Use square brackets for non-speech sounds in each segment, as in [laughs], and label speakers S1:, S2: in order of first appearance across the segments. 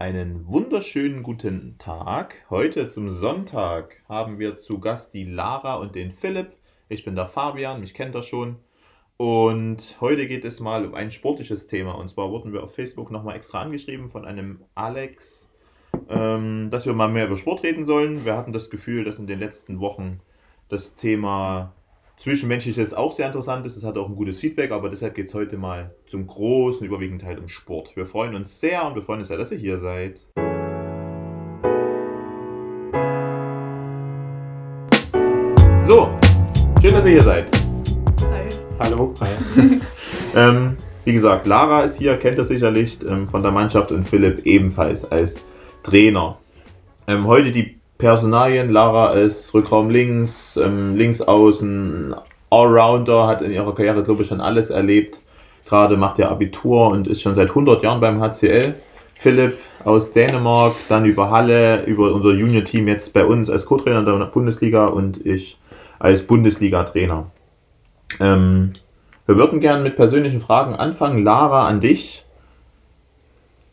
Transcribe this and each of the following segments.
S1: Einen wunderschönen guten Tag. Heute zum Sonntag haben wir zu Gast die Lara und den Philipp. Ich bin der Fabian, mich kennt er schon. Und heute geht es mal um ein sportliches Thema. Und zwar wurden wir auf Facebook nochmal extra angeschrieben von einem Alex, ähm, dass wir mal mehr über Sport reden sollen. Wir hatten das Gefühl, dass in den letzten Wochen das Thema Zwischenmenschliches auch sehr interessant ist. Es hat auch ein gutes Feedback, aber deshalb geht es heute mal zum großen, überwiegenden Teil um Sport. Wir freuen uns sehr und wir freuen uns sehr, dass ihr hier seid. So, schön, dass ihr hier seid.
S2: Hi.
S1: Hallo. Hi. [laughs] ähm, wie gesagt, Lara ist hier, kennt ihr sicherlich ähm, von der Mannschaft und Philipp ebenfalls als Trainer. Ähm, heute die Personalien. Lara ist Rückraum links, ähm, links außen, Allrounder, hat in ihrer Karriere, glaube ich, schon alles erlebt. Gerade macht er Abitur und ist schon seit 100 Jahren beim HCL. Philipp aus Dänemark, dann über Halle, über unser Junior-Team jetzt bei uns als Co-Trainer der Bundesliga und ich als Bundesliga-Trainer. Ähm, wir würden gerne mit persönlichen Fragen anfangen. Lara, an dich.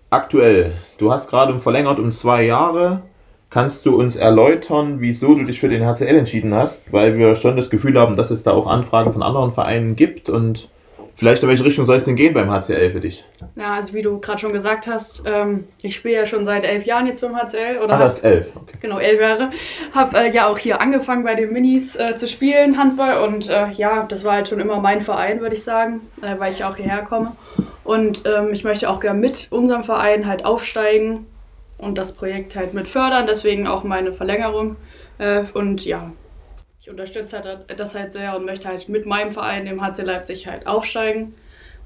S1: Aktuell, du hast gerade verlängert um zwei Jahre. Kannst du uns erläutern, wieso du dich für den HCL entschieden hast? Weil wir schon das Gefühl haben, dass es da auch Anfragen von anderen Vereinen gibt und vielleicht in welche Richtung soll es denn gehen beim HCL für dich?
S2: Ja, also wie du gerade schon gesagt hast, ähm, ich spiele ja schon seit elf Jahren jetzt beim HCL.
S1: Oder ah, du hast elf,
S2: okay. Genau, elf Jahre. Habe äh, ja auch hier angefangen bei den Minis äh, zu spielen, Handball. Und äh, ja, das war halt schon immer mein Verein, würde ich sagen, äh, weil ich auch hierher komme. Und ähm, ich möchte auch gerne mit unserem Verein halt aufsteigen und das Projekt halt mit fördern. Deswegen auch meine Verlängerung. Äh, und ja, ich unterstütze halt das halt sehr und möchte halt mit meinem Verein, dem HC Leipzig, halt aufsteigen.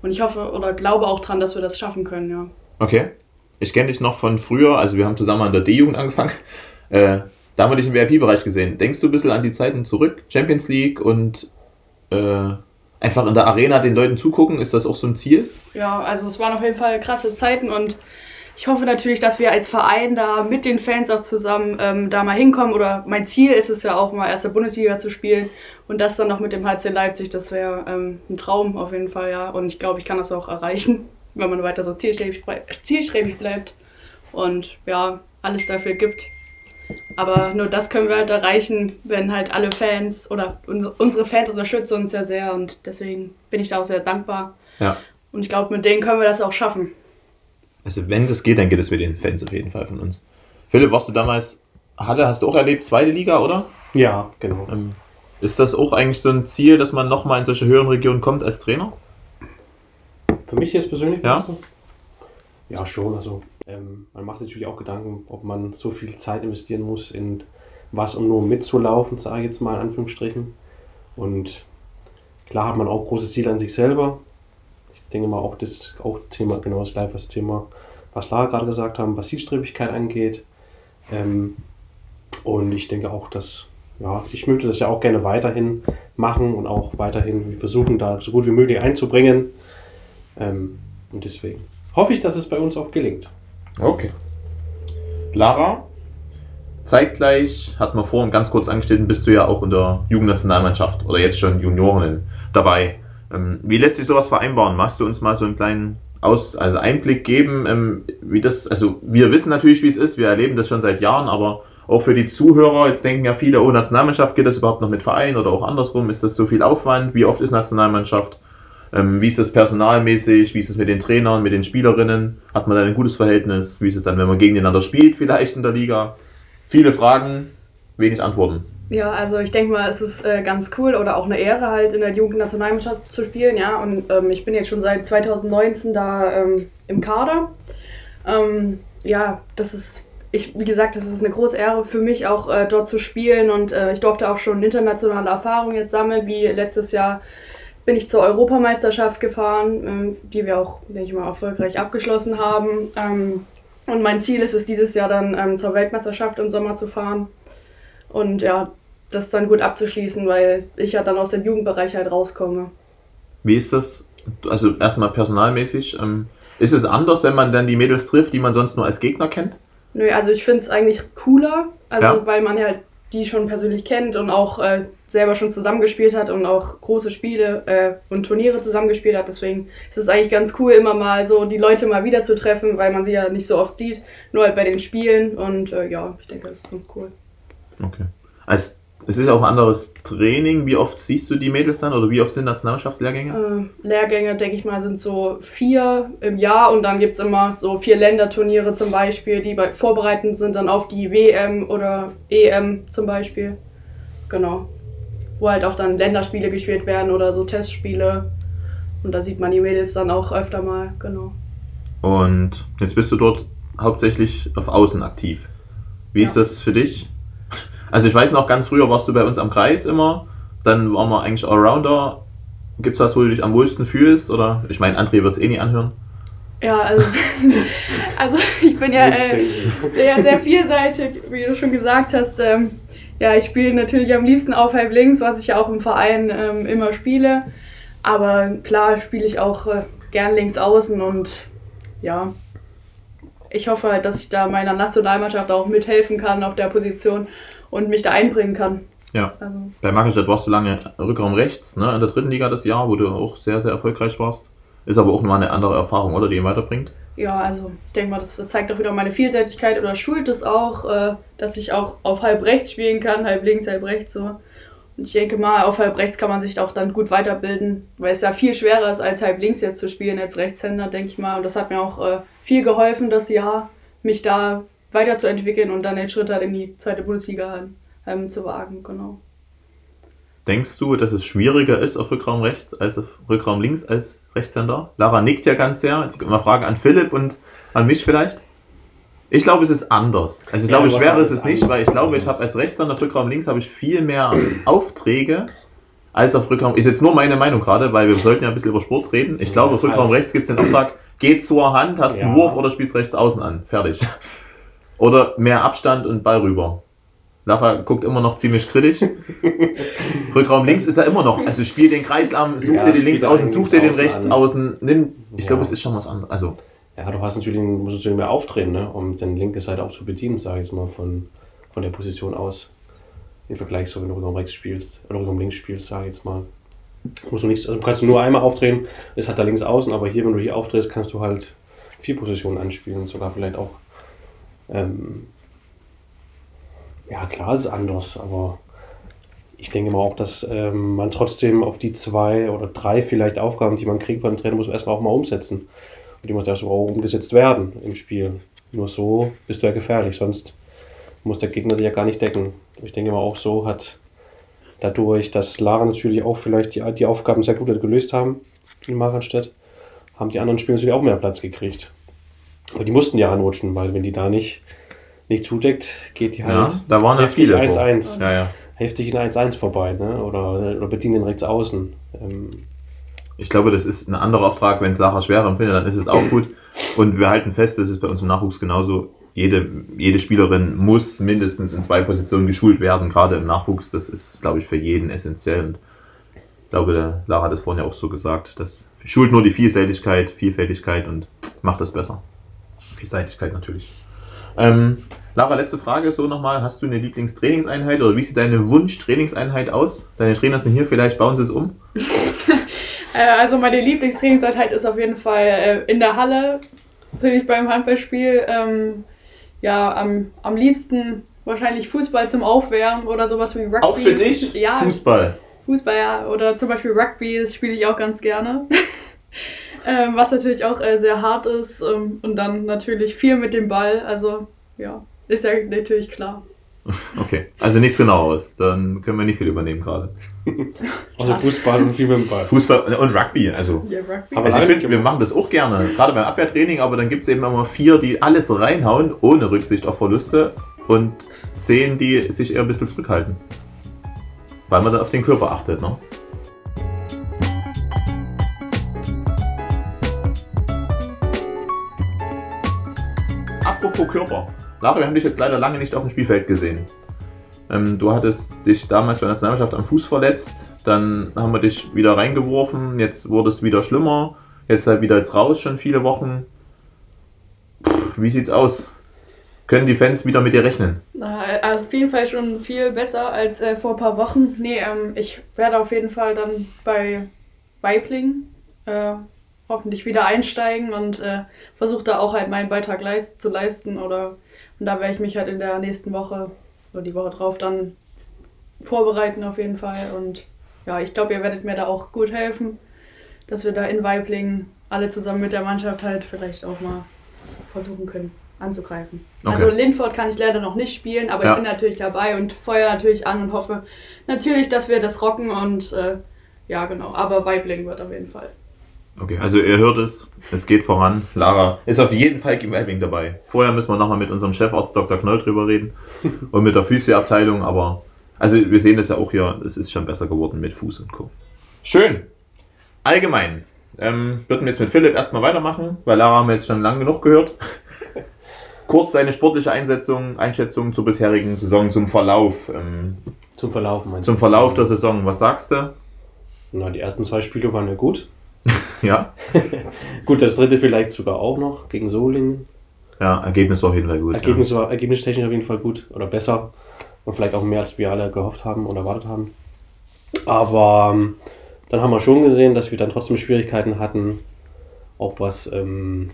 S2: Und ich hoffe oder glaube auch dran, dass wir das schaffen können, ja.
S1: Okay. Ich kenne dich noch von früher, also wir haben zusammen an der D-Jugend angefangen. Äh, da haben wir dich im VIP-Bereich gesehen. Denkst du ein bisschen an die Zeiten zurück? Champions League und äh, einfach in der Arena den Leuten zugucken? Ist das auch so ein Ziel?
S2: Ja, also es waren auf jeden Fall krasse Zeiten und ich hoffe natürlich, dass wir als Verein da mit den Fans auch zusammen ähm, da mal hinkommen. Oder mein Ziel ist es ja auch mal erste Bundesliga zu spielen und das dann noch mit dem HC Leipzig. Das wäre ähm, ein Traum auf jeden Fall, ja. Und ich glaube, ich kann das auch erreichen, [laughs] wenn man weiter so zielstrebig, zielstrebig bleibt und ja, alles dafür gibt. Aber nur das können wir halt erreichen, wenn halt alle Fans oder unsere Fans unterstützen uns ja sehr und deswegen bin ich da auch sehr dankbar.
S1: Ja.
S2: Und ich glaube, mit denen können wir das auch schaffen.
S1: Also wenn das geht, dann geht es mit den Fans auf jeden Fall von uns. Philipp, warst du damals, Halle hast du auch erlebt, zweite Liga, oder?
S3: Ja, genau.
S1: Ähm, ist das auch eigentlich so ein Ziel, dass man nochmal in solche höheren Regionen kommt als Trainer?
S3: Für mich jetzt persönlich?
S1: Ja,
S3: ja schon. Also ähm, man macht natürlich auch Gedanken, ob man so viel Zeit investieren muss in was, um nur mitzulaufen, sage ich jetzt mal in Anführungsstrichen. Und klar hat man auch große Ziele an sich selber, ich denke mal auch das auch Thema, genau das gleiche Thema, was Lara gerade gesagt haben, was Zielstrebigkeit angeht. Ähm, und ich denke auch, dass, ja, ich möchte das ja auch gerne weiterhin machen und auch weiterhin versuchen, da so gut wie möglich einzubringen. Ähm, und deswegen hoffe ich, dass es bei uns auch gelingt.
S1: Okay. Lara, zeitgleich, hat man vorhin ganz kurz angestellt, bist du ja auch in der Jugendnationalmannschaft oder jetzt schon Junioren dabei. Ähm, wie lässt sich sowas vereinbaren? Machst du uns mal so einen kleinen Aus, also Einblick geben, ähm, wie das, also wir wissen natürlich, wie es ist, wir erleben das schon seit Jahren, aber auch für die Zuhörer, jetzt denken ja viele, oh, Nationalmannschaft, geht das überhaupt noch mit Verein oder auch andersrum? Ist das so viel Aufwand? Wie oft ist Nationalmannschaft? Ähm, wie ist das personalmäßig? Wie ist es mit den Trainern, mit den Spielerinnen? Hat man da ein gutes Verhältnis? Wie ist es dann, wenn man gegeneinander spielt, vielleicht in der Liga? Viele Fragen, wenig Antworten.
S2: Ja, also ich denke mal, es ist äh, ganz cool oder auch eine Ehre halt in der Jugendnationalmannschaft zu spielen, ja. Und ähm, ich bin jetzt schon seit 2019 da ähm, im Kader. Ähm, ja, das ist, ich, wie gesagt, das ist eine große Ehre für mich auch äh, dort zu spielen und äh, ich durfte auch schon internationale Erfahrungen jetzt sammeln, wie letztes Jahr bin ich zur Europameisterschaft gefahren, ähm, die wir auch, denke ich mal, erfolgreich abgeschlossen haben. Ähm, und mein Ziel ist es, dieses Jahr dann ähm, zur Weltmeisterschaft im Sommer zu fahren. Und ja, das dann gut abzuschließen, weil ich ja dann aus dem Jugendbereich halt rauskomme.
S1: Wie ist das? Also erstmal personalmäßig. Ähm, ist es anders, wenn man dann die Mädels trifft, die man sonst nur als Gegner kennt?
S2: Nö, also ich finde es eigentlich cooler, also ja. weil man halt die schon persönlich kennt und auch äh, selber schon zusammengespielt hat und auch große Spiele äh, und Turniere zusammengespielt hat. Deswegen ist es eigentlich ganz cool, immer mal so die Leute mal wieder zu treffen, weil man sie ja nicht so oft sieht, nur halt bei den Spielen. Und äh, ja, ich denke, das ist ganz cool.
S1: Okay. Also, es ist auch ein anderes Training. Wie oft siehst du die Mädels dann oder wie oft sind Nationalmannschaftslehrgänge?
S2: Äh, Lehrgänge, denke ich mal, sind so vier im Jahr und dann gibt es immer so vier Länderturniere zum Beispiel, die bei vorbereitend sind dann auf die WM oder EM zum Beispiel. Genau. Wo halt auch dann Länderspiele gespielt werden oder so Testspiele. Und da sieht man die Mädels dann auch öfter mal, genau.
S1: Und jetzt bist du dort hauptsächlich auf Außen aktiv. Wie
S2: Ja.
S1: ist das für dich? Also ich weiß noch, ganz früher warst du bei uns am Kreis immer, dann waren wir eigentlich Allrounder. Gibt es was, wo du dich am wohlsten fühlst? Oder ich meine, André wird es eh nie anhören.
S2: Ja, also, [laughs] also ich bin ja äh, sehr, sehr vielseitig, wie du schon gesagt hast. Ähm, ja, ich spiele natürlich am liebsten auf halb links, was ich ja auch im Verein ähm, immer spiele. Aber klar spiele ich auch äh, gern links außen und ja, ich hoffe halt, dass ich da meiner Nationalmannschaft auch mithelfen kann auf der Position und mich da einbringen kann.
S1: Ja.
S2: Also,
S1: Bei Magestadt warst du lange Rückraum rechts, ne, in der dritten Liga das Jahr, wo du auch sehr, sehr erfolgreich warst. Ist aber auch mal eine andere Erfahrung, oder? Die ihn weiterbringt.
S2: ja, also ich denke mal, das zeigt auch wieder meine Vielseitigkeit oder schult es auch, äh, dass ich auch auf halb rechts spielen kann, halb links, halb rechts so. Und ich denke mal, auf halb rechts kann man sich auch dann gut weiterbilden, weil es ja viel schwerer ist, als halb links jetzt zu spielen, als Rechtshänder, denke ich mal. Und das hat mir auch äh, viel geholfen, das Jahr, mich da weiterzuentwickeln und dann den Schritt halt in die zweite Bundesliga ähm, zu wagen, genau.
S1: Denkst du, dass es schwieriger ist auf Rückraum rechts als auf Rückraum links als Rechtshänder? Lara nickt ja ganz sehr. Jetzt mal Fragen an Philipp und an mich vielleicht. Ich glaube, es ist anders. Also ich
S3: Ja,
S1: glaube, schwerer ist es nicht, weil ich glaube, ich habe als Rechtshänder auf Rückraum links habe ich viel mehr Aufträge als auf Rückraum. Ist jetzt nur meine Meinung gerade, weil wir sollten ja ein bisschen über Sport reden. Ich glaube, auf Rückraum rechts gibt es den Auftrag, geh zur Hand, hast einen
S3: Ja.
S1: Wurf oder spielst rechts außen an. Fertig. Oder mehr Abstand und Ball rüber. Lara guckt immer noch ziemlich kritisch. [laughs] Rückraum links ist er immer noch. Also spiel den Kreislauf, such
S3: Ja,
S1: dir den links außen, such dir den rechts
S3: an.
S1: außen. Nimm, ich
S3: Ja.
S1: glaube, es ist schon was anderes. Also,
S3: Ja, du hast natürlich, musst natürlich mehr aufdrehen, ne? um den linke Seite auch zu bedienen, sage ich jetzt mal, von, von der Position aus. Im Vergleich so, wenn du Rückraum rechts spielst, oder Rückraum links spielst, sage ich jetzt mal. Musst du nicht, also kannst du nur einmal aufdrehen, ist halt da links außen, aber hier, wenn du hier aufdrehst, kannst du halt vier Positionen anspielen, sogar vielleicht auch. Ähm, ja, klar, es ist anders, aber ich denke mal auch, dass ähm, man trotzdem auf die zwei oder drei vielleicht Aufgaben, die man kriegt dem Trainer, muss man erstmal auch mal umsetzen. Und die muss erstmal auch umgesetzt werden im Spiel. Nur so bist du ja gefährlich, sonst muss der Gegner dich ja gar nicht decken. Ich denke mal auch so hat dadurch, dass Lara natürlich auch vielleicht die, die Aufgaben sehr gut gelöst haben in Maranstedt, haben die anderen Spieler natürlich auch mehr Platz gekriegt. Aber die mussten ja anrutschen, weil wenn die da nicht, nicht zudeckt, geht die halt
S1: ja, da waren ja
S3: heftig
S1: viele.
S3: 1-1
S1: Ja, ja.
S3: heftig in 1-1 vorbei, ne? Oder, oder bedienen den rechts außen. Ähm,
S1: Ich glaube, das ist ein anderer Auftrag. Wenn es Lara schwerer empfindet, dann ist es auch gut. Und wir halten fest, das ist bei uns im Nachwuchs genauso. Jede, jede Spielerin muss mindestens in zwei Positionen geschult werden, gerade im Nachwuchs. Das ist, glaube ich, für jeden essentiell. Und ich glaube, der Lara hat es vorhin ja auch so gesagt. Das schult nur die Vielseitigkeit, Vielfältigkeit und macht das besser. Vielseitigkeit natürlich. Ähm, Lara, letzte Frage so nochmal. Hast du eine Lieblingstrainingseinheit oder wie sieht deine Wunsch-Trainingseinheit aus? Deine Trainer sind hier, vielleicht bauen sie es um. [laughs]
S2: Äh, also meine Lieblingstrainingseinheit ist auf jeden Fall äh, in der Halle, natürlich beim Handballspiel. Ähm, ja, am, am liebsten wahrscheinlich Fußball zum Aufwärmen oder sowas wie Rugby.
S1: Auch für dich?
S2: Ja,
S1: Fußball.
S2: Fußball, ja. Oder zum Beispiel Rugby, das spiele ich auch ganz gerne. [laughs] ähm, was natürlich auch äh, sehr hart ist. Ähm, und dann natürlich viel mit dem Ball. Also, ja, ist ja natürlich klar. [laughs]
S1: Okay, also nichts genaueres. Dann können wir nicht viel übernehmen gerade.
S3: außer [laughs] Fußball und viel mit dem Ball.
S1: Fußball und Rugby, also.
S2: Ja, Rugby.
S3: Aber
S1: Also ich finde, wir machen das auch gerne, gerade beim Abwehrtraining, aber dann gibt es eben immer vier, die alles reinhauen, ohne Rücksicht auf Verluste und zehn, die sich eher ein bisschen zurückhalten. Weil man dann auf den Körper achtet, ne? Apropos Körper. Lara, wir haben dich jetzt leider lange nicht auf dem Spielfeld gesehen. Ähm, du hattest dich damals bei der Nationalmannschaft am Fuß verletzt, dann haben wir dich wieder reingeworfen, jetzt wurde es wieder schlimmer, jetzt halt wieder jetzt raus, schon viele Wochen. Pff, wie sieht's aus? können die Fans wieder mit dir rechnen?
S2: Na, also auf jeden Fall schon viel besser als äh, vor ein paar Wochen. Nee, ähm, ich werde auf jeden Fall dann bei Weibling äh, hoffentlich wieder einsteigen und äh, versuche da auch halt meinen Beitrag leist zu leisten. Oder und da werde ich mich halt in der nächsten Woche oder die Woche drauf dann vorbereiten auf jeden Fall. Und ja, ich glaube, ihr werdet mir da auch gut helfen, dass wir da in Weibling alle zusammen mit der Mannschaft halt vielleicht auch mal versuchen können anzugreifen.
S1: Okay.
S2: Also Linford kann ich leider noch nicht spielen, aber
S1: Ja.
S2: ich bin natürlich dabei und feuer natürlich an und hoffe natürlich, dass wir das rocken und äh, ja genau, aber Weibling wird auf jeden Fall.
S1: Okay, also ihr hört es, es geht voran. Lara ist auf jeden Fall gegen Weibing dabei. Vorher müssen wir nochmal mit unserem Chefarzt Dr. Knoll drüber reden [laughs] und mit der Physioabteilung, aber also wir sehen das ja auch hier, es ist schon besser geworden mit Fuß und Co. Schön. Allgemein. Ähm, würden wir jetzt mit Philipp erstmal weitermachen, weil Lara haben wir jetzt schon lange genug gehört. [laughs] Kurz deine sportliche Einsetzung, Einschätzung zur bisherigen Saison, zum Verlauf. Ähm,
S3: Zum Verlauf meinst
S1: zum Verlauf der Saison, was sagst du?
S3: Na, die ersten zwei Spiele waren ja gut. [laughs]
S1: Ja, [laughs]
S3: Gut, das dritte vielleicht sogar auch noch gegen Solingen.
S1: ja Ergebnis war auf jeden Fall gut.
S3: Ergebnis war ergebnistechnisch auf jeden Fall gut oder besser. Und vielleicht auch mehr, als wir alle gehofft haben oder erwartet haben. Aber ähm, dann haben wir schon gesehen, dass wir dann trotzdem Schwierigkeiten hatten. Auch was, ähm,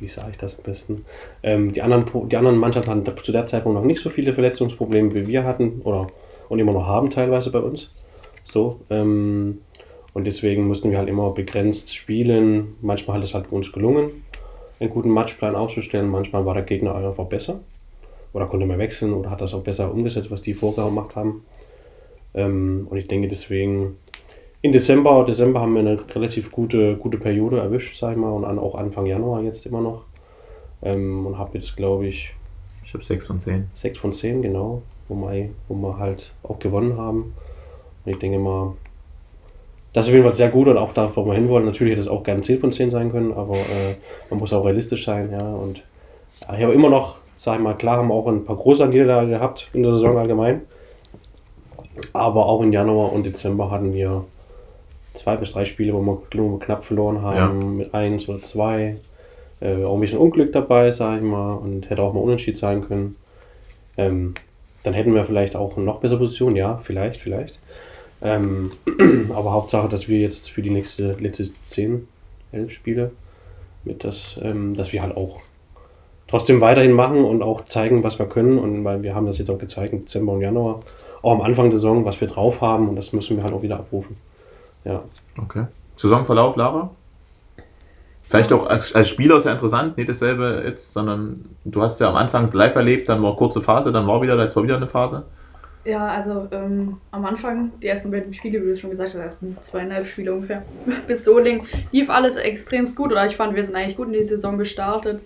S3: wie sage ich das am besten? Ähm, die, anderen, die anderen Mannschaften hatten zu der Zeitpunkt noch nicht so viele Verletzungsprobleme, wie wir hatten oder und immer noch haben teilweise bei uns. So, ähm, und deswegen mussten wir halt immer begrenzt spielen. Manchmal hat es halt uns gelungen, einen guten Matchplan aufzustellen. Manchmal war der Gegner einfach besser oder konnte mehr wechseln oder hat das auch besser umgesetzt, was die vorgemacht haben. Ähm, und ich denke deswegen, in Dezember, Dezember haben wir eine relativ gute, gute Periode erwischt, sag ich mal, und auch Anfang Januar jetzt immer noch. Ähm, und habe jetzt, glaube ich,
S1: Ich habe 6 von 10.
S3: 6 von 10, genau, wo wir, wo wir halt auch gewonnen haben. Und ich denke mal, das ist auf jeden Fall sehr gut und auch da, wo wir hinwollen. Natürlich hätte es auch gerne 10 von 10 sein können, aber äh, man muss auch realistisch sein, ja. Und ja, ich habe immer noch, sag ich mal, klar haben wir auch ein paar große Niederlagen gehabt in der Saison allgemein. Aber auch im Januar und Dezember hatten wir zwei bis drei Spiele, wo wir nur knapp verloren haben, mit eins oder zwei. Äh, auch ein bisschen Unglück dabei, sag ich mal, und hätte auch mal unentschieden sein können. Ähm, dann hätten wir vielleicht auch eine noch bessere Position, ja, vielleicht, vielleicht. Ähm, [clears throat] aber Hauptsache, dass wir jetzt für die nächste, letzte 10, 11 Spiele, mit das, ähm, dass wir halt auch trotzdem weiterhin machen und auch zeigen, was wir können. Und weil wir haben das jetzt auch gezeigt im Dezember und Januar, auch am Anfang der Saison, was wir drauf haben und das müssen wir halt auch wieder abrufen. Ja.
S1: Okay. Saisonverlauf, Lara? Vielleicht auch als, als Spieler sehr interessant, nicht dasselbe jetzt, sondern du hast ja am Anfang live erlebt, dann war kurze Phase, dann war wieder, jetzt war wieder eine Phase.
S2: Ja, also ähm, am Anfang, die ersten beiden Spiele, wie du schon gesagt hast, ersten zweieinhalb Spiele ungefähr, [laughs] bis Soling, lief alles extrem gut. Oder ich fand, wir sind eigentlich gut in die Saison gestartet.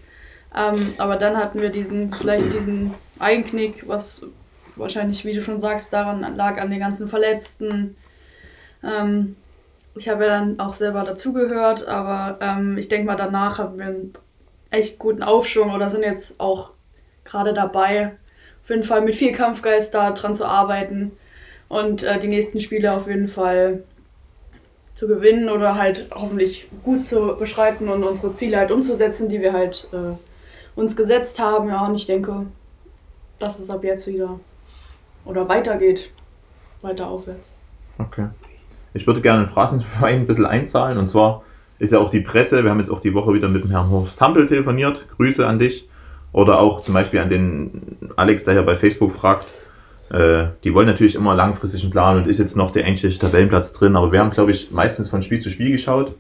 S2: Ähm, aber dann hatten wir diesen, vielleicht diesen Einknick, was wahrscheinlich, wie du schon sagst, daran lag an den ganzen Verletzten. Ähm, ich habe ja dann auch selber dazugehört, aber ähm, ich denke mal, danach haben wir einen echt guten Aufschwung oder sind jetzt auch gerade dabei, auf jeden Fall mit viel Kampfgeist da dran zu arbeiten und äh, die nächsten Spiele auf jeden Fall zu gewinnen oder halt hoffentlich gut zu beschreiten und unsere Ziele halt umzusetzen, die wir halt äh, uns gesetzt haben. Ja, und ich denke, dass es ab jetzt wieder oder weitergeht, weiter aufwärts.
S1: Okay. Ich würde gerne den Phrasenverein ein bisschen einzahlen und zwar ist ja auch die Presse, wir haben jetzt auch die Woche wieder mit dem Herrn Horst Hampel telefoniert, Grüße an dich oder auch zum Beispiel an den Alex, der hier bei Facebook fragt, äh, die wollen natürlich immer langfristigen Plan und ist jetzt noch der eigentliche Tabellenplatz drin, aber wir haben glaube ich meistens von Spiel zu Spiel geschaut.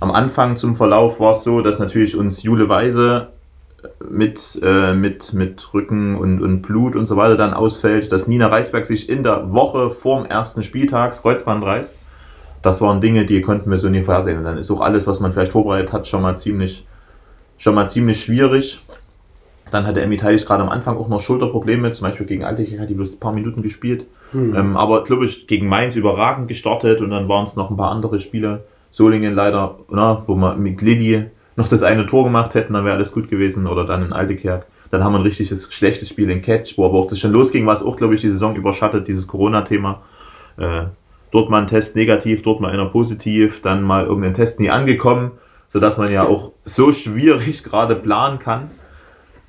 S1: Am Anfang zum Verlauf war es so, dass natürlich uns Jule Weise mit, äh, mit, mit Rücken und, und Blut und so weiter dann ausfällt, dass Nina Reisberg sich in der Woche vorm ersten Spieltag das Kreuzband reißt. Das waren Dinge, die konnten wir so nie vorhersehen. Und dann ist auch alles, was man vielleicht vorbereitet hat, schon mal ziemlich, schon mal ziemlich schwierig. Dann hatte Emmy Teilig gerade am Anfang auch noch Schulterprobleme, zum Beispiel gegen Altich hat die bloß ein paar Minuten gespielt.
S3: Hm.
S1: Ähm, aber glaube ich, gegen Mainz überragend gestartet und dann waren es noch ein paar andere Spiele. Solingen leider, na, wo wir mit Lilly noch das eine Tor gemacht hätten, dann wäre alles gut gewesen. Oder dann in Altekerk. Dann haben wir ein richtiges schlechtes Spiel in Catch, wo aber auch das schon losging, was auch, glaube ich, die Saison überschattet, dieses Corona-Thema. Äh, dort mal ein Test negativ, dort mal einer positiv, dann mal irgendein Test nie angekommen, sodass man ja auch so schwierig [laughs] gerade planen kann.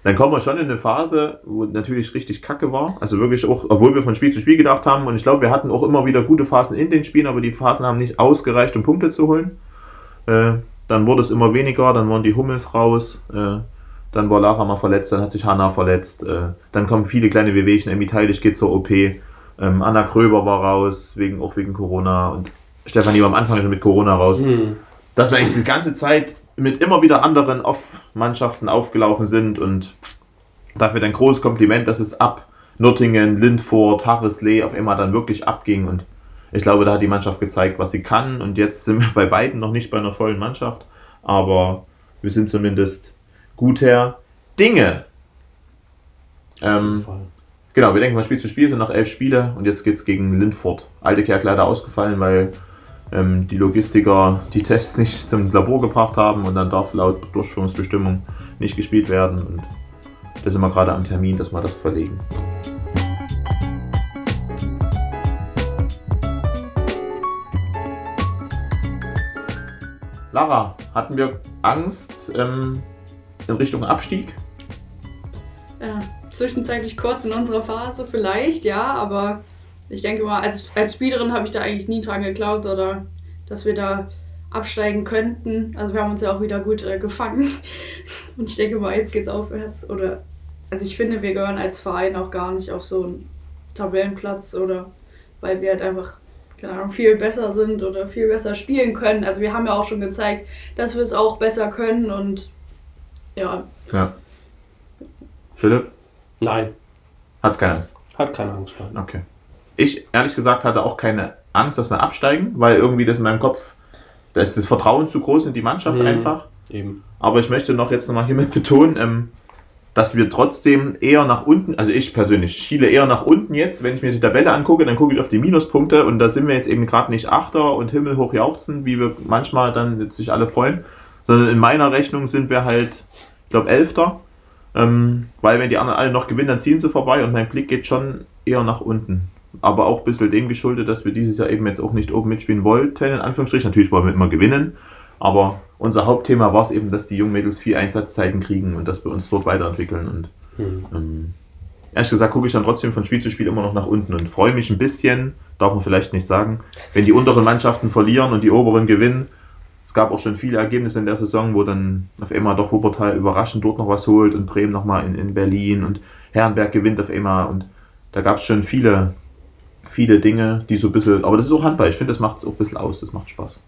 S1: Dann kommen wir schon in eine Phase, wo natürlich richtig kacke war. Also wirklich auch, obwohl wir von Spiel zu Spiel gedacht haben. Und ich glaube, wir hatten auch immer wieder gute Phasen in den Spielen, aber die Phasen haben nicht ausgereicht, um Punkte zu holen. Äh, dann wurde es immer weniger, dann waren die Hummels raus. Äh, dann war Lara mal verletzt, dann hat sich Hanna verletzt. Äh, dann kommen viele kleine Wehwehchen. Emmy Teilig geht zur OP. Ähm, Anna Kröber war raus, wegen, auch wegen Corona. Und Stefanie war am Anfang schon mit Corona raus.
S3: Hm.
S1: Dass wir eigentlich die ganze Zeit mit immer wieder anderen Off-Mannschaften aufgelaufen sind und dafür ein großes Kompliment, dass es ab Nürtingen, Lindfurt, Harrisley auf einmal dann wirklich abging und ich glaube, da hat die Mannschaft gezeigt, was sie kann und jetzt sind wir bei Weitem noch nicht bei einer vollen Mannschaft, aber wir sind zumindest guter Dinge. Ähm, genau, wir denken von Spiel zu Spiel, sind noch elf Spiele und jetzt geht es gegen Lindfurt. Alte Kerk leider ausgefallen, weil ähm, die Logistiker die Tests nicht zum Labor gebracht haben und dann darf laut Durchführungsbestimmung nicht gespielt werden. Und da sind wir gerade am Termin, dass wir das verlegen. Lara, hatten wir Angst ähm, in Richtung Abstieg?
S2: Ja, zwischenzeitlich kurz in unserer Phase vielleicht, ja, aber ich denke mal, als, als Spielerin habe ich da eigentlich nie dran geglaubt oder dass wir da absteigen könnten. Also wir haben uns ja auch wieder gut äh, gefangen. [laughs] Und ich denke mal, jetzt geht's aufwärts. Oder also ich finde, wir gehören als Verein auch gar nicht auf so einen Tabellenplatz oder weil wir halt einfach, keine Ahnung, viel besser sind oder viel besser spielen können. Also wir haben ja auch schon gezeigt, dass wir es auch besser können und ja.
S1: Ja. Philipp,
S3: Nein,
S1: hat's keine Angst.
S3: hat keine Angst. Nein.
S1: Okay. Ich, ehrlich gesagt, hatte auch keine Angst, dass wir absteigen, weil irgendwie das in meinem Kopf, da ist das Vertrauen zu groß in die Mannschaft
S3: Mhm.
S1: einfach.
S3: Eben.
S1: Aber ich möchte noch jetzt nochmal hiermit [laughs] betonen, ähm, dass wir trotzdem eher nach unten, also ich persönlich schiele eher nach unten jetzt, wenn ich mir die Tabelle angucke, dann gucke ich auf die Minuspunkte und da sind wir jetzt eben gerade nicht Achter und himmelhoch jauchzen, wie wir manchmal dann sich alle freuen, sondern in meiner Rechnung sind wir halt, ich glaube, Elfter, ähm, weil wenn die anderen alle noch gewinnen, dann ziehen sie vorbei und mein Blick geht schon eher nach unten. Aber auch ein bisschen dem geschuldet, dass wir dieses Jahr eben jetzt auch nicht oben mitspielen wollten, in Anführungsstrichen. Natürlich wollen wir immer gewinnen, aber unser Hauptthema war es eben, dass die jungen Mädels viel Einsatzzeiten kriegen und dass wir uns dort weiterentwickeln. Und
S3: Hm.
S1: ähm, ehrlich gesagt gucke ich dann trotzdem von Spiel zu Spiel immer noch nach unten und freue mich ein bisschen, darf man vielleicht nicht sagen, wenn die unteren Mannschaften verlieren und die oberen gewinnen. Es gab auch schon viele Ergebnisse in der Saison, wo dann auf einmal doch Wuppertal überraschend dort noch was holt und Bremen nochmal in, in Berlin und Herrenberg gewinnt auf einmal und da gab es schon viele, viele Dinge, die so ein bisschen, aber das ist auch Handball, ich finde, das macht es auch ein bisschen aus, das macht Spaß.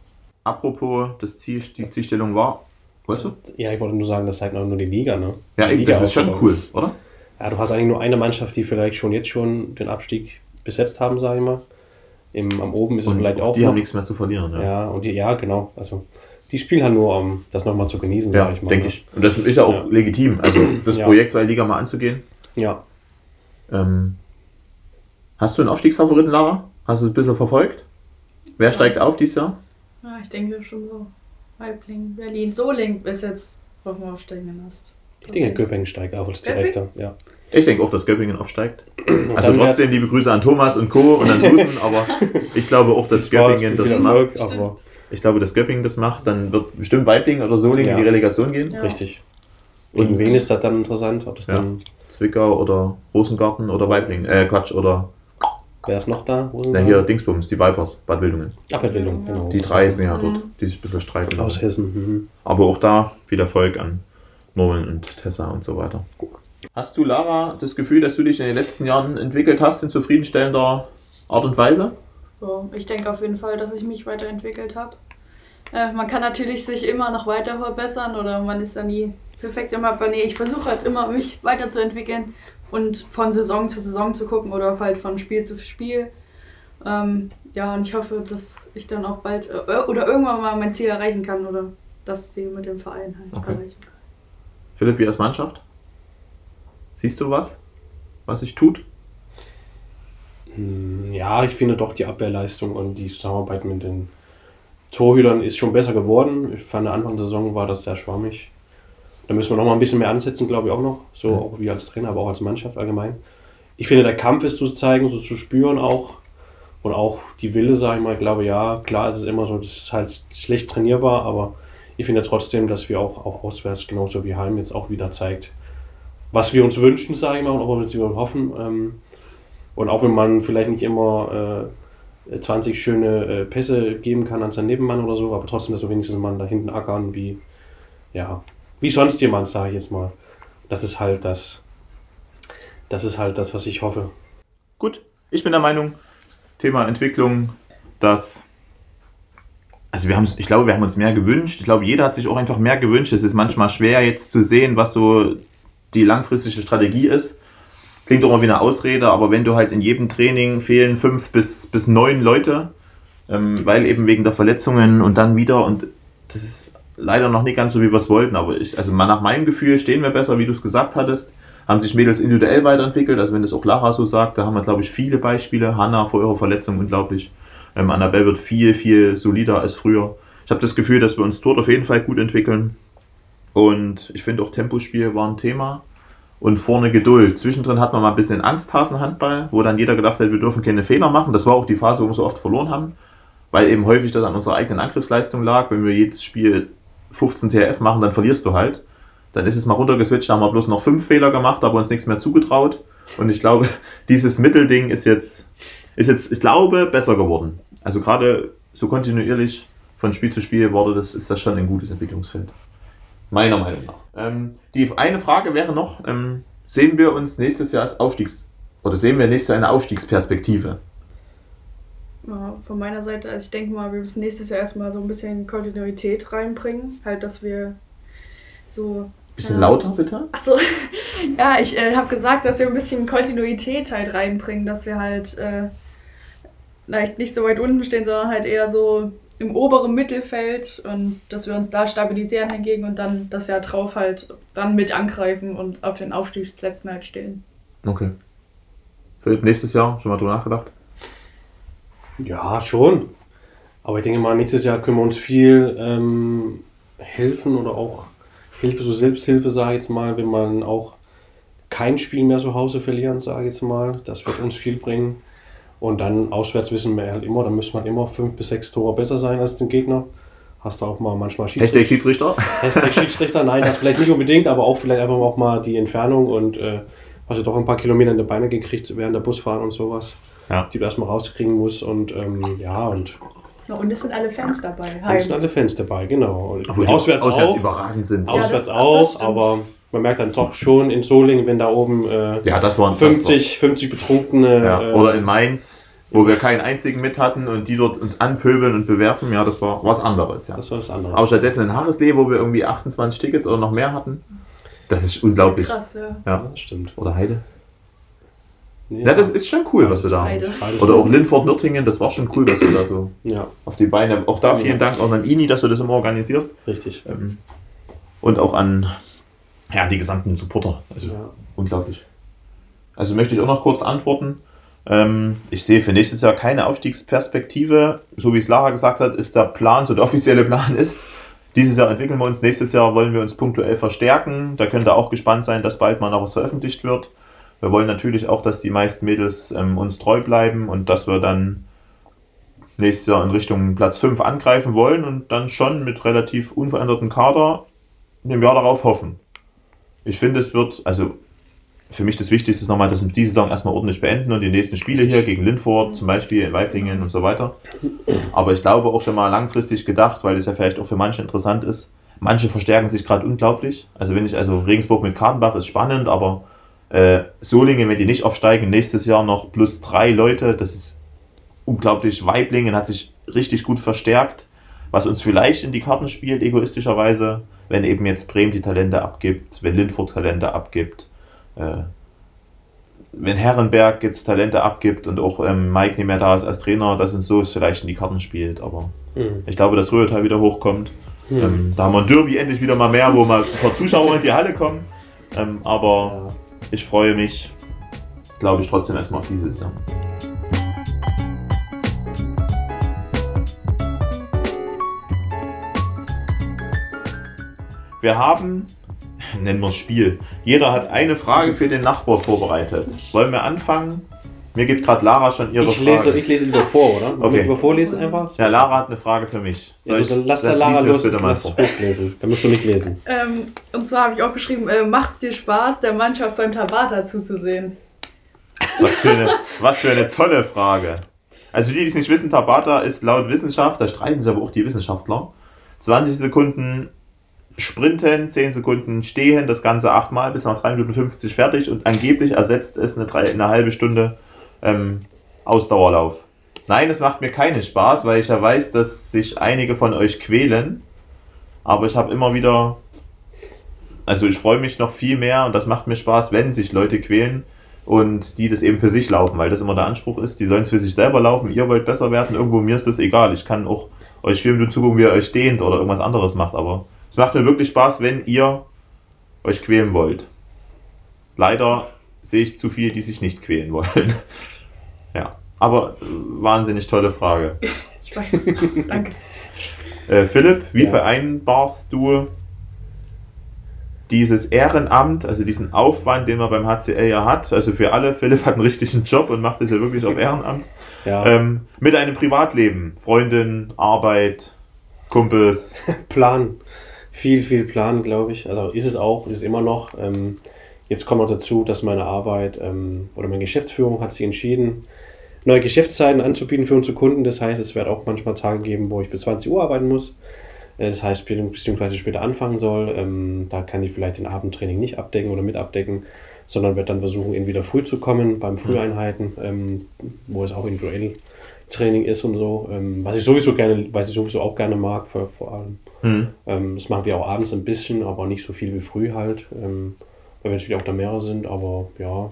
S1: Apropos, das Ziel, die Zielstellung war, weißt du?
S3: Ja, ich wollte nur sagen, das zeigt auch nur die Liga, ne?
S1: Ja, eben, das ist schon cool, oder?
S3: Ja, du hast eigentlich nur eine Mannschaft, die vielleicht schon jetzt schon den Abstieg besetzt haben, sage ich mal. Im, am oben ist es
S1: Und
S3: vielleicht
S1: auch die
S3: noch.
S1: haben nichts mehr zu verlieren. Ja,
S3: Ja, und die, ja, genau. Also die spielen halt nur, um das nochmal zu genießen,
S1: ja
S3: sag ich mal.
S1: denke
S3: ne?
S1: ich. Und das ist ja auch
S3: Ja.
S1: legitim, also [clears throat] das
S3: Ja.
S1: Projekt zweite Liga mal anzugehen.
S3: Ja.
S1: Ähm, hast du einen Aufstiegsfavoriten, Lara? Hast du es ein bisschen verfolgt? Wer
S2: Ja.
S1: steigt auf dieses Jahr?
S2: ja, ich denke schon so. Weibling, Berlin, Soling bis jetzt auf dem aufsteigenden Ast.
S3: Ich denke, Göppingen steigt auf als Direktor. Ja.
S1: Ich denke auch, dass Göppingen aufsteigt. [clears throat] Also trotzdem liebe Grüße an Thomas und Co. und an Susan, [laughs] aber ich glaube auch, dass Göppingen das
S3: Erfolg,
S1: macht.
S3: aber
S1: Ich glaube, dass Göppingen das macht, dann wird bestimmt Weibling oder Solingen
S3: Ja.
S1: in die Relegation gehen.
S2: Ja.
S3: richtig.
S1: Und-
S3: Gegen wen ist das dann interessant? Ob das
S1: Ja.
S3: dann,
S1: Zwickau oder Rosengarten oder Weibling. Äh, Quatsch, oder
S3: wer ist noch da? Wo sind
S1: na, hier Dingsbums, die Vipers, Bad Wildungen.
S3: Abbildung, genau.
S1: Die drei sind ja
S2: Mhm.
S1: dort, die sich ein bisschen streiten.
S3: Aus Hessen. Mhm.
S1: Aber auch da viel Erfolg an Norman und Tessa und so weiter. Hast du, Lara, das Gefühl, dass du dich in den letzten Jahren entwickelt hast in zufriedenstellender Art und Weise?
S2: So, ich denke auf jeden Fall, dass ich mich weiterentwickelt habe. Äh, man kann natürlich sich immer noch weiter verbessern oder man ist da nie perfekt immer. Aber nee, ich versuche halt immer, mich weiterzuentwickeln und von Saison zu Saison zu gucken oder halt von Spiel zu Spiel. Ähm, ja, und ich hoffe, dass ich dann auch bald äh, oder irgendwann mal mein Ziel erreichen kann oder das Ziel mit dem Verein halt
S1: Okay.
S2: erreichen kann.
S1: Philipp, wie als Mannschaft? Siehst du was, was sich tut?
S3: Hm, Ja, ich finde doch die Abwehrleistung und die Zusammenarbeit mit den Torhütern ist schon besser geworden. Ich fand, Anfang der Saison war das sehr schwammig. Da müssen wir noch mal ein bisschen mehr ansetzen, glaube ich auch noch. So
S1: Mhm.
S3: auch wie als Trainer, aber auch als Mannschaft allgemein. Ich finde, der Kampf ist zu zeigen, so zu spüren auch. Und auch die Wille, sage ich mal, ich glaube, ja, klar, es ist immer so, das ist halt schlecht trainierbar, aber ich finde trotzdem, dass wir auch, auch auswärts, genauso wie Heim jetzt auch wieder zeigt, was wir uns wünschen, sage ich mal, und auch was wir hoffen. Ähm, und auch wenn man vielleicht nicht immer äh, 20 schöne äh, Pässe geben kann an seinen Nebenmann oder so, aber trotzdem, dass wir wenigstens mal da hinten ackern, wie, ja, wie sonst jemand, sage ich jetzt mal. Das ist halt das, das ist halt das, was ich hoffe.
S1: Gut, ich bin der Meinung, Thema Entwicklung, dass. Also wir haben ich glaube, wir haben uns mehr gewünscht. Ich glaube, jeder hat sich auch einfach mehr gewünscht. Es ist manchmal schwer jetzt zu sehen, was so die langfristige Strategie ist. Klingt auch immer wie eine Ausrede, aber wenn du halt in jedem Training fehlen fünf bis, bis neun Leute, ähm, weil eben wegen der Verletzungen und dann wieder und das ist leider noch nicht ganz so, wie wir es wollten, aber ich, also nach meinem Gefühl stehen wir besser, wie du es gesagt hattest, haben sich Mädels individuell weiterentwickelt, also wenn das auch Lara so sagt, da haben wir glaube ich viele Beispiele, Hanna vor ihrer Verletzung unglaublich, ähm, Annabelle wird viel, viel solider als früher. Ich habe das Gefühl, dass wir uns dort auf jeden Fall gut entwickeln und ich finde auch Tempospiel war ein Thema und vorne Geduld. Zwischendrin hat man mal ein bisschen Angsthasenhandball, wo dann jeder gedacht hat, wir dürfen keine Fehler machen. Das war auch die Phase, wo wir so oft verloren haben, weil eben häufig das an unserer eigenen Angriffsleistung lag. Wenn wir jedes Spiel 15 TF machen, dann verlierst du halt. Dann ist es mal runtergeswitcht, haben wir bloß noch fünf Fehler gemacht, aber uns nichts mehr zugetraut. Und ich glaube, [laughs] dieses Mittelding ist jetzt, ist jetzt, ich glaube, besser geworden. Also gerade so kontinuierlich von Spiel zu Spiel wurde das, ist das schon ein gutes Entwicklungsfeld. Meiner Meinung nach. Ähm, die eine Frage wäre noch, ähm, sehen wir uns nächstes Jahr als Aufstiegs- oder sehen wir nächstes Jahr eine Aufstiegsperspektive?
S2: Ja, von meiner Seite, also ich denke mal, wir müssen nächstes Jahr erstmal so ein bisschen Kontinuität reinbringen. Halt, dass wir so.
S1: Bisschen
S2: ja.
S1: lauter, bitte?
S2: Achso, [laughs] ja, ich äh, habe gesagt, dass wir ein bisschen Kontinuität halt reinbringen, dass wir halt äh, vielleicht nicht so weit unten stehen, sondern halt eher so im oberen Mittelfeld und dass wir uns da stabilisieren hingegen und dann das Jahr drauf halt dann mit angreifen und auf den Aufstiegsplätzen halt stehen.
S1: Okay. Philipp, nächstes Jahr schon mal drüber nachgedacht?
S3: Ja, schon. Aber ich denke mal, nächstes Jahr können wir uns viel ähm, helfen oder auch Hilfe, so Selbsthilfe, sage ich jetzt mal, wenn man auch kein Spiel mehr zu Hause verlieren, sage ich jetzt mal. Das wird uns viel bringen. Und dann auswärts wissen wir halt immer, da müssen man immer fünf bis sechs Tore besser sein als den Gegner. Hast du auch mal manchmal
S1: Schiedsrichter. Hashtag Schiedsrichter?
S3: Hashtag Schiedsrichter, nein, das vielleicht nicht unbedingt, aber auch vielleicht einfach auch mal die Entfernung und äh, hast du doch ein paar Kilometer in die Beine gekriegt während der Busfahren und sowas,
S1: ja.
S3: die du erstmal rauskriegen musst. Und ähm, ja, und
S2: ja, und es sind alle Fans dabei.
S3: Und es sind alle Fans dabei, genau.
S1: Obwohl auswärts, auswärts auch, überragend sind.
S3: Auswärts ja, das, auch, das aber man merkt dann doch schon in Solingen, wenn da oben äh,
S1: ja, das waren,
S3: 50, 50 Betrunkene.
S1: Ja, äh, oder in Mainz, wo wir keinen einzigen mit hatten und die dort uns anpöbeln und bewerfen. Ja, das war was anderes. Ja.
S3: Das war was anderes.
S1: Aber stattdessen in Harrisley, wo wir irgendwie 28 Tickets oder noch mehr hatten. Das ist unglaublich.
S2: Krass, ja.
S1: Ja,
S3: das stimmt.
S1: Oder Heide. Ja, ja, das ist schon cool, was wir da haben. Oder auch Linford Nürtingen, das war schon cool, was wir da so
S3: ja.
S1: auf die Beine. Auch da vielen Dank auch an Ini, dass du das immer organisierst.
S3: Richtig.
S1: Ähm, und auch an ja, die gesamten Supporter. Also
S3: ja.
S1: unglaublich. Also möchte ich auch noch kurz antworten. Ähm, ich sehe für nächstes Jahr keine Aufstiegsperspektive. So wie es Lara gesagt hat, ist der Plan, so der offizielle Plan ist, dieses Jahr entwickeln wir uns, nächstes Jahr wollen wir uns punktuell verstärken. Da könnt ihr auch gespannt sein, dass bald mal noch was veröffentlicht wird. Wir wollen natürlich auch, dass die meisten Mädels ähm, uns treu bleiben und dass wir dann nächstes Jahr in Richtung Platz 5 angreifen wollen und dann schon mit relativ unveränderten Kader dem Jahr darauf hoffen. Ich finde, es wird, also für mich das Wichtigste ist nochmal, dass wir diese Saison erstmal ordentlich beenden und die nächsten Spiele hier gegen Linford, zum Beispiel in Weiblingen und so weiter. Aber ich glaube auch schon mal langfristig gedacht, weil es ja vielleicht auch für manche interessant ist. Manche verstärken sich gerade unglaublich. Also wenn ich, also Regensburg mit Kartenbach ist spannend, aber äh, Solingen, wenn die nicht aufsteigen, nächstes Jahr noch plus drei Leute, das ist unglaublich. Weiblingen hat sich richtig gut verstärkt, was uns vielleicht in die Karten spielt, egoistischerweise, wenn eben jetzt Bremen die Talente abgibt, wenn Lindfurt Talente abgibt, äh, wenn Herrenberg jetzt Talente abgibt und auch ähm, Mike nicht mehr da ist als Trainer, dass uns so es vielleicht in die Karten spielt. Aber
S3: mhm.
S1: ich glaube, dass Röhrtal wieder hochkommt.
S3: Mhm.
S1: Ähm, da haben wir ein Derby endlich wieder mal mehr, wo mal ein paar Zuschauer in die Halle kommen. Ähm, aber. Ich freue mich, glaube ich, trotzdem erstmal auf diese Saison. Wir haben, nennen wir es Spiel, jeder hat eine Frage für den Nachbar vorbereitet. Wollen wir anfangen Mir gibt gerade Lara schon ihre
S3: Ich
S1: Frage.
S3: lese, ich lese lieber vor, oder? [laughs]
S1: Okay.
S3: lieber vorlesen einfach?
S1: ja, Lara hat eine Frage für mich.
S3: Ja,
S1: Soll
S3: also dann lass der Lara los
S1: bitte mal vor.
S3: hochlesen. Da musst du nicht lesen.
S2: Ähm, und zwar habe ich auch geschrieben, äh, macht es dir Spaß, der Mannschaft beim Tabata zuzusehen?
S1: Was für, eine, [laughs] was für eine tolle Frage. Also für die, die es nicht wissen, Tabata ist laut Wissenschaft, da streiten sich aber auch die Wissenschaftler, 20 Sekunden sprinten, 10 Sekunden stehen, das Ganze achtmal bis nach 3 Minuten 50 fertig und angeblich ersetzt es eine, drei, eine halbe Stunde ähm, Ausdauerlauf. Nein, es macht mir keinen Spaß, weil ich ja weiß, dass sich einige von euch quälen, aber ich habe immer wieder, also ich freue mich noch viel mehr und das macht mir Spaß, wenn sich Leute quälen, und die das eben für sich laufen, weil das immer der Anspruch ist, die sollen es für sich selber laufen, ihr wollt besser werden, irgendwo mir ist das egal. Ich kann auch euch vier Minuten zugucken, wie ihr euch dehnt oder irgendwas anderes macht, aber es macht mir wirklich Spaß, wenn ihr euch quälen wollt. Leider sehe ich zu viel, die sich nicht quälen wollen. [laughs] ja, aber äh, wahnsinnig tolle Frage. [laughs]
S2: Ich weiß. Danke.
S1: Äh, Philipp, wie
S3: Ja.
S1: vereinbarst du dieses Ehrenamt, also diesen Aufwand, den man beim HCL ja hat, also für alle, Philipp hat einen richtigen Job und macht das ja wirklich auf Ehrenamt,
S3: Ja,
S1: ähm, mit einem Privatleben, Freundin, Arbeit, Kumpels. [laughs]
S3: Plan. Viel, viel Plan, glaube ich. Also ist es auch, ist es immer noch. Ähm, jetzt kommt noch dazu, dass meine Arbeit ähm, oder meine Geschäftsführung hat sich entschieden, neue Geschäftszeiten anzubieten für unsere Kunden. Das heißt, es wird auch manchmal Tage geben, wo ich bis 20 Uhr arbeiten muss. Äh, Das heißt, be- beziehungsweise später anfangen soll. Ähm, da kann ich vielleicht den Abendtraining nicht abdecken oder mit abdecken, sondern wird dann versuchen, entweder früh zu kommen beim Früheinheiten, ähm, wo es auch individuell Training ist und so. Ähm, was ich sowieso gerne, was ich sowieso auch gerne mag, vor, vor allem.
S1: Hm.
S3: Ähm, das machen wir auch abends ein bisschen, aber nicht so viel wie früh halt. Ähm, weil wir natürlich auch da mehrere sind, aber ja.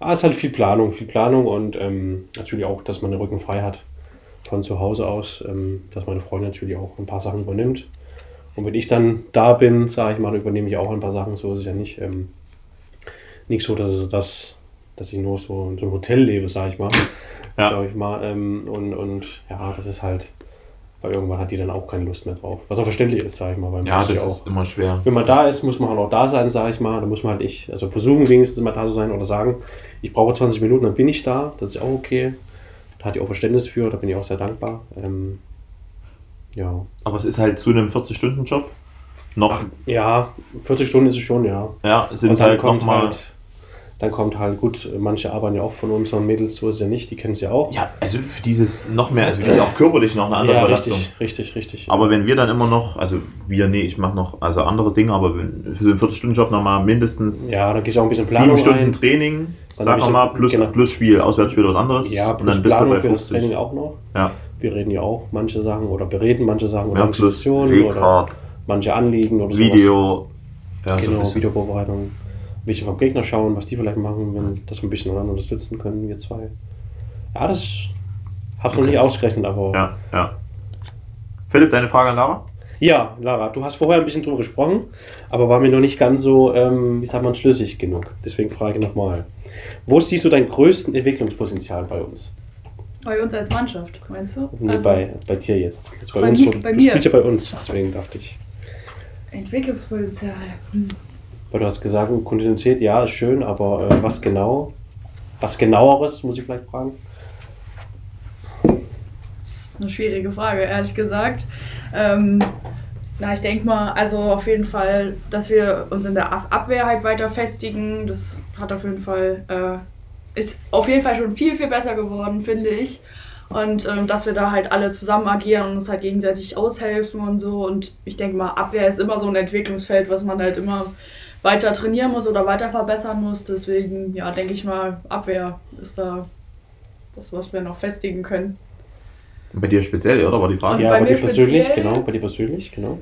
S3: Ah, es ist halt viel Planung, viel Planung und ähm, natürlich auch, dass man den Rücken frei hat von zu Hause aus, ähm, dass meine Freundin natürlich auch ein paar Sachen übernimmt. Und wenn ich dann da bin, sage ich mal, dann übernehme ich auch ein paar Sachen, so ist es ja nicht. Ähm, nicht so, dass, es das, dass ich nur so in so einem Hotel lebe, sage ich mal. [laughs]
S1: Ja.
S3: Sag ich mal. Ähm, und, und ja, das ist halt, weil irgendwann hat die dann auch keine Lust mehr drauf. Was auch verständlich ist, sage ich mal. Weil man
S1: Ja, das
S3: ja auch,
S1: ist immer schwer.
S3: wenn man da ist, muss man halt auch da sein, sage ich mal. Da muss man halt nicht, also versuchen wenigstens mal da zu sein oder sagen, ich brauche 20 Minuten, dann bin ich da. Das ist auch okay. Da hat die auch Verständnis für, da bin ich auch sehr dankbar. Ähm, ja.
S1: Aber es ist halt zu einem 40-Stunden-Job. Noch,
S3: ja, 40 Stunden ist es schon, ja.
S1: ja, sind halt
S3: kommt
S1: nochmal.
S3: halt, dann kommt halt, gut, manche arbeiten ja auch von unseren Mädels, so ist es ja nicht, die kennen es ja auch.
S1: Ja, also für dieses noch mehr, also das ist ja auch körperlich noch eine andere
S3: ja
S1: Belastung.
S3: richtig, richtig, richtig.
S1: Aber wenn wir dann immer noch, also wir, nee, ich mache noch also andere Dinge, aber wenn, für so einen 40-Stunden-Job nochmal mindestens
S3: ja, da geht auch ein bisschen Planung
S1: sieben Stunden
S3: rein.
S1: Training,
S3: Dann
S1: sagen
S3: hab
S1: wir
S3: ich-
S1: mal, plus,
S3: genau.
S1: plus Spiel, Auswärtsspiel oder was anderes.
S3: Ja,
S1: und
S3: plus
S1: dann bist du
S3: Planung
S1: bei
S3: für das Training
S1: 50.
S3: auch noch.
S1: Ja,
S3: Wir reden ja auch manche Sachen oder bereden manche Sachen oder
S1: ja
S3: Institutionen oder manche Anliegen oder.
S1: Video, ja, so ein
S3: Genau,
S1: bisschen.
S3: Videovorbereitung. Ein bisschen vom Gegner schauen, was die vielleicht machen, wenn, dass wir ein bisschen einander unterstützen können, wir zwei. Ja, das hab's noch
S1: Okay.
S3: nicht ausgerechnet, aber.
S1: Ja, ja. Philipp, deine Frage an Lara?
S3: Ja, Lara, du hast vorher ein bisschen drüber gesprochen, aber war mir noch nicht ganz so, ähm, wie sagt man, schlüssig genug. Deswegen frage ich nochmal. Wo siehst du dein größten Entwicklungspotenzial bei uns?
S2: Bei uns als Mannschaft, meinst du?
S3: Nee,
S2: Also,
S3: bei, bei dir jetzt. jetzt
S2: Bei
S3: uns,
S2: mir- bei
S3: du spielst ja bei uns, deswegen dachte ich.
S2: Entwicklungspotenzial. Hm.
S3: Weil du hast gesagt, Kontinuität, ja, ist schön, aber äh, was genau? Was genaueres, muss ich vielleicht fragen?
S2: Das ist eine schwierige Frage, ehrlich gesagt. Ähm, na, ich denke mal, also auf jeden Fall, dass wir uns in der Ab- Abwehr halt weiter festigen. Das hat auf jeden Fall, äh, ist auf jeden Fall schon viel, viel besser geworden, finde ich. Und ähm, dass wir da halt alle zusammen agieren und uns halt gegenseitig aushelfen und so. Und ich denke mal, Abwehr ist immer so ein Entwicklungsfeld, was man halt immer weiter trainieren muss oder weiter verbessern muss. Deswegen, ja, denke ich mal, Abwehr ist da das, was wir noch festigen können.
S1: Bei dir speziell, oder? War die Frage?
S2: Und
S3: ja,
S2: bei
S3: bei, dir persönlich, genau, bei dir persönlich, genau.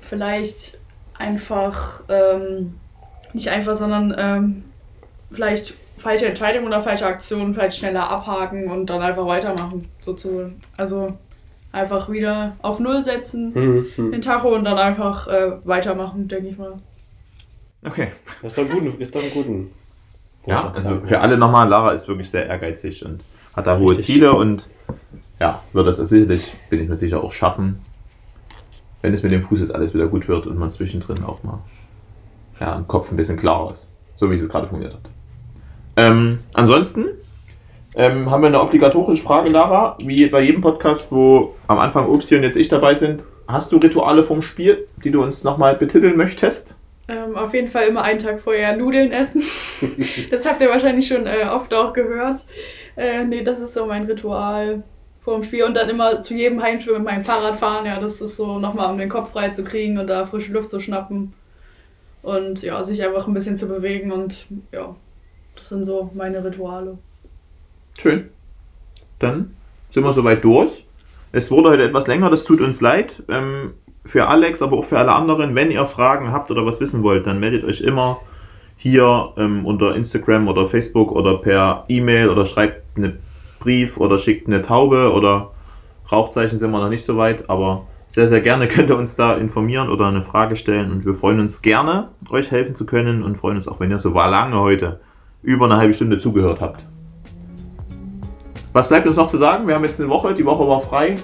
S2: vielleicht einfach, ähm, nicht einfach, sondern ähm, vielleicht falsche Entscheidungen oder falsche Aktionen vielleicht schneller abhaken und dann einfach weitermachen. Sozusagen. Also einfach wieder auf Null setzen,
S3: Hm, hm.
S2: den Tacho und dann einfach äh, weitermachen, denke ich mal.
S1: Okay.
S3: Das ist doch ein guten, ist doch ein guten.
S1: Ja, also für alle nochmal, Lara ist wirklich sehr ehrgeizig und hat da hohe
S3: Richtig.
S1: Ziele und ja, wird das sicherlich, bin ich mir sicher, auch schaffen, wenn es mit dem Fuß jetzt alles wieder gut wird und man zwischendrin auch mal ja, im Kopf ein bisschen klarer ist. So wie es gerade funktioniert hat. Ähm, ansonsten ähm, haben wir eine obligatorische Frage, Lara. Wie bei jedem Podcast, wo am Anfang Obsti und jetzt ich dabei sind, hast du Rituale vom Spiel, die du uns nochmal betiteln möchtest?
S2: Ähm, auf jeden Fall immer einen Tag vorher Nudeln essen. [laughs] das habt ihr wahrscheinlich schon äh, oft auch gehört. Äh, nee, das ist so mein Ritual vor dem Spiel. Und dann immer zu jedem Heimspiel mit meinem Fahrrad fahren. Ja, das ist so nochmal, um den Kopf frei zu kriegen und da frische Luft zu schnappen. Und ja, sich einfach ein bisschen zu bewegen. Und ja, das sind so meine Rituale.
S1: Schön. Dann sind wir soweit durch. Es wurde heute etwas länger, das tut uns leid. Ähm, für Alex, aber auch für alle anderen, wenn ihr Fragen habt oder was wissen wollt, dann meldet euch immer hier ähm, unter Instagram oder Facebook oder per E-Mail oder schreibt einen Brief oder schickt eine Taube oder Rauchzeichen sind wir noch nicht so weit, aber sehr, sehr gerne [laughs] könnt ihr uns da informieren oder eine Frage stellen und wir freuen uns gerne, euch helfen zu können und freuen uns auch, wenn ihr so lange heute über eine halbe Stunde zugehört habt. Was bleibt uns noch zu sagen? Wir haben jetzt eine Woche, die Woche war frei.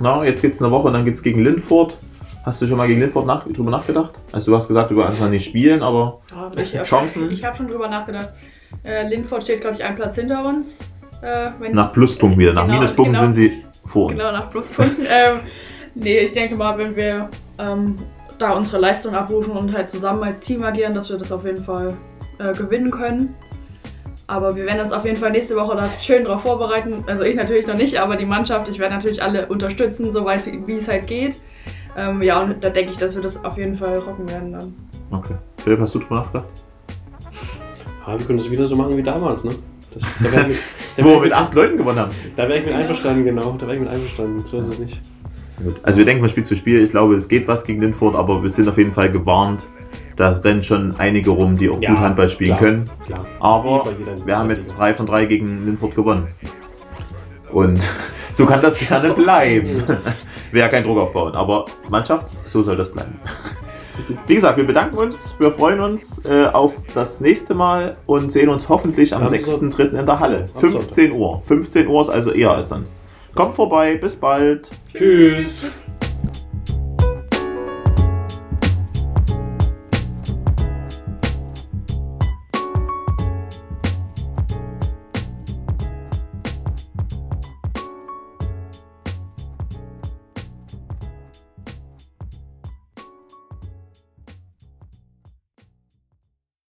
S1: Na, jetzt geht es eine Woche und dann geht es gegen Lindfurt. Hast du schon mal gegen Lindfurt nach, drüber nachgedacht? Also du hast gesagt, du kannst nicht spielen, aber
S2: Ja, ich, [laughs]
S1: Chancen?
S2: Ich habe schon drüber nachgedacht. Äh, Lindford steht, glaube ich, einen Platz hinter uns. Äh,
S1: nach Pluspunkten wieder. Nach
S2: Genau,
S1: Minuspunkten
S2: genau.
S1: sind sie vor uns.
S2: Genau, nach Pluspunkten. [laughs] ähm, nee, ich denke mal, wenn wir ähm, da unsere Leistung abrufen und halt zusammen als Team agieren, dass wir das auf jeden Fall äh, gewinnen können. Aber wir werden uns auf jeden Fall nächste Woche da schön drauf vorbereiten. Also ich natürlich noch nicht, aber die Mannschaft, ich werde natürlich alle unterstützen, so weiß wie es halt geht. Ähm, ja, und da denke ich, dass wir das auf jeden Fall rocken werden dann.
S1: Okay. Philipp, hast du drüber nachgedacht?
S3: Ja, wir können das wieder so machen wie damals, ne? Das, da wäre mit- da [laughs]
S1: Wo wir mit acht Leuten gewonnen haben.
S3: da wär ich mit einverstanden, genau. Da wäre ich mit einverstanden. So ist es nicht.
S1: Gut. Also wir denken von Spiel zu Spiel. Ich glaube, es geht was gegen Lindfurt, aber wir sind auf jeden Fall gewarnt. Da rennen schon einige rum, die auch
S3: Ja,
S1: gut Handball spielen
S3: klar.
S1: können.
S3: Klar.
S1: Aber wir haben jetzt drei von drei gegen Lindfurt gewonnen. Und [laughs] so kann das gerne bleiben. [laughs] Wäre kein Druck aufbauen. Aber Mannschaft, so soll das bleiben. Wie gesagt, wir bedanken uns, wir freuen uns äh, auf das nächste Mal und sehen uns hoffentlich am
S3: Am
S1: 6.3. in der Halle.
S3: Am
S1: 15 Uhr. 15 Uhr ist also eher als sonst. Kommt vorbei, bis bald.
S3: Tschüss.